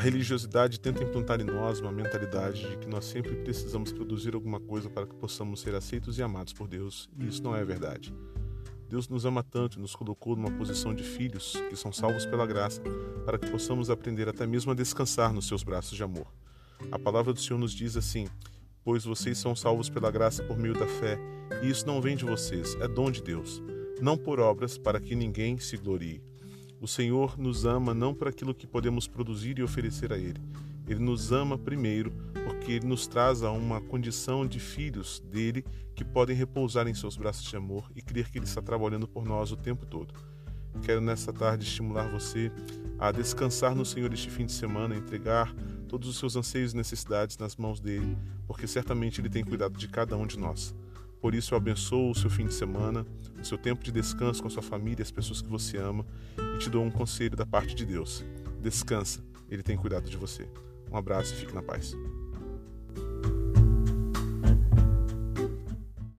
religiosidade tenta implantar em nós uma mentalidade de que nós sempre precisamos produzir alguma coisa para que possamos ser aceitos e amados por Deus, e isso não é verdade. Deus nos ama tanto e nos colocou numa posição de filhos que são salvos pela graça, para que possamos aprender até mesmo a descansar nos seus braços de amor. A palavra do Senhor nos diz assim: Pois vocês são salvos pela graça por meio da fé, e isso não vem de vocês, é dom de Deus, não por obras, para que ninguém se glorie. O Senhor nos ama não por aquilo que podemos produzir e oferecer a Ele. Ele nos ama primeiro porque Ele nos traz a uma condição de filhos dele que podem repousar em seus braços de amor e crer que Ele está trabalhando por nós o tempo todo. Quero nessa tarde estimular você a descansar no Senhor este fim de semana, entregar todos os seus anseios e necessidades nas mãos dele, porque certamente Ele tem cuidado de cada um de nós. Por isso, eu abençoo o seu fim de semana, o seu tempo de descanso com a sua família, as pessoas que você ama, e te dou um conselho da parte de Deus. Descansa, Ele tem cuidado de você. Um abraço e fique na paz.